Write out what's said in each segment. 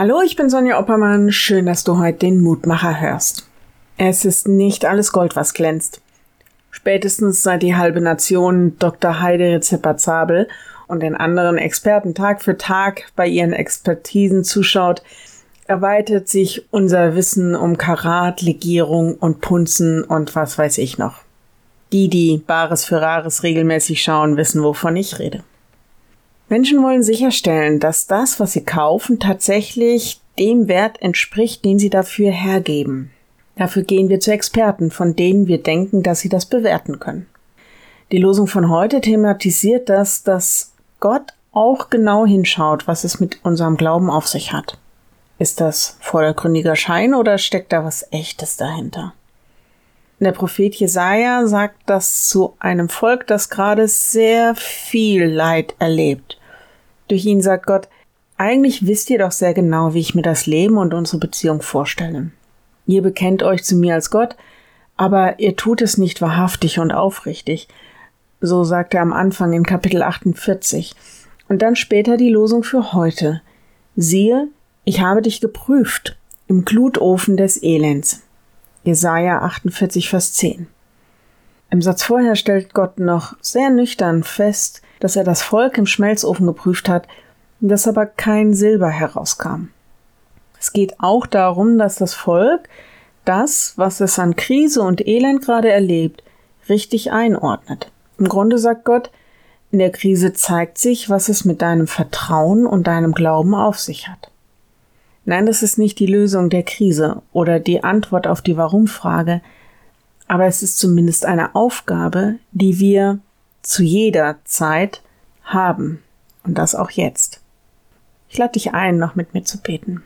Hallo, ich bin Sonja Oppermann. Schön, dass du heute den Mutmacher hörst. Es ist nicht alles Gold, was glänzt. Spätestens seit die halbe Nation Dr. Heide Zabel und den anderen Experten Tag für Tag bei ihren Expertisen zuschaut, erweitert sich unser Wissen um Karat, Legierung und Punzen und was weiß ich noch. Die, die Bares für Rares regelmäßig schauen, wissen, wovon ich rede. Menschen wollen sicherstellen, dass das, was sie kaufen, tatsächlich dem Wert entspricht, den sie dafür hergeben. Dafür gehen wir zu Experten, von denen wir denken, dass sie das bewerten können. Die Losung von heute thematisiert das, dass Gott auch genau hinschaut, was es mit unserem Glauben auf sich hat. Ist das vordergründiger Schein oder steckt da was Echtes dahinter? Der Prophet Jesaja sagt das zu einem Volk, das gerade sehr viel Leid erlebt. Durch ihn sagt Gott, eigentlich wisst ihr doch sehr genau, wie ich mir das Leben und unsere Beziehung vorstelle. Ihr bekennt euch zu mir als Gott, aber ihr tut es nicht wahrhaftig und aufrichtig. So sagt er am Anfang in Kapitel 48. Und dann später die Losung für heute. Siehe, ich habe dich geprüft im Glutofen des Elends. Jesaja 48, Vers 10. Im Satz vorher stellt Gott noch sehr nüchtern fest, dass er das Volk im Schmelzofen geprüft hat, dass aber kein Silber herauskam. Es geht auch darum, dass das Volk das, was es an Krise und Elend gerade erlebt, richtig einordnet. Im Grunde sagt Gott, in der Krise zeigt sich, was es mit deinem Vertrauen und deinem Glauben auf sich hat. Nein, das ist nicht die Lösung der Krise oder die Antwort auf die Warum-Frage, aber es ist zumindest eine Aufgabe, die wir zu jeder Zeit haben und das auch jetzt. Ich lade dich ein, noch mit mir zu beten.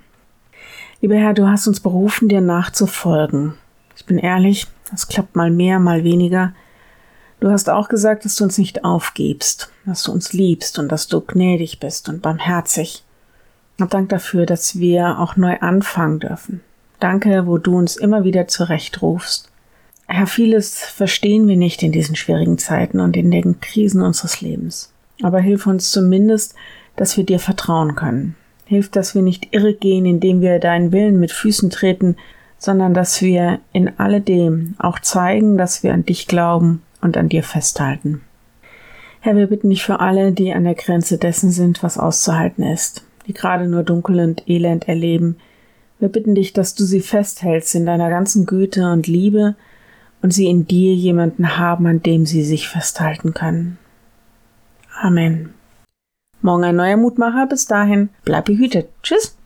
Lieber Herr, du hast uns berufen, dir nachzufolgen. Ich bin ehrlich, das klappt mal mehr, mal weniger. Du hast auch gesagt, dass du uns nicht aufgibst, dass du uns liebst und dass du gnädig bist und barmherzig. Und Dank dafür, dass wir auch neu anfangen dürfen. Danke, wo du uns immer wieder zurechtrufst Herr, vieles verstehen wir nicht in diesen schwierigen Zeiten und in den Krisen unseres Lebens. Aber hilf uns zumindest, dass wir dir vertrauen können. Hilf, dass wir nicht irregehen, indem wir deinen Willen mit Füßen treten, sondern dass wir in alledem auch zeigen, dass wir an dich glauben und an dir festhalten. Herr, wir bitten dich für alle, die an der Grenze dessen sind, was auszuhalten ist, die gerade nur Dunkel und Elend erleben. Wir bitten dich, dass du sie festhältst in deiner ganzen Güte und Liebe, und sie in dir jemanden haben, an dem sie sich festhalten können. Amen. Morgen ein neuer Mutmacher. Bis dahin, bleib behütet. Tschüss.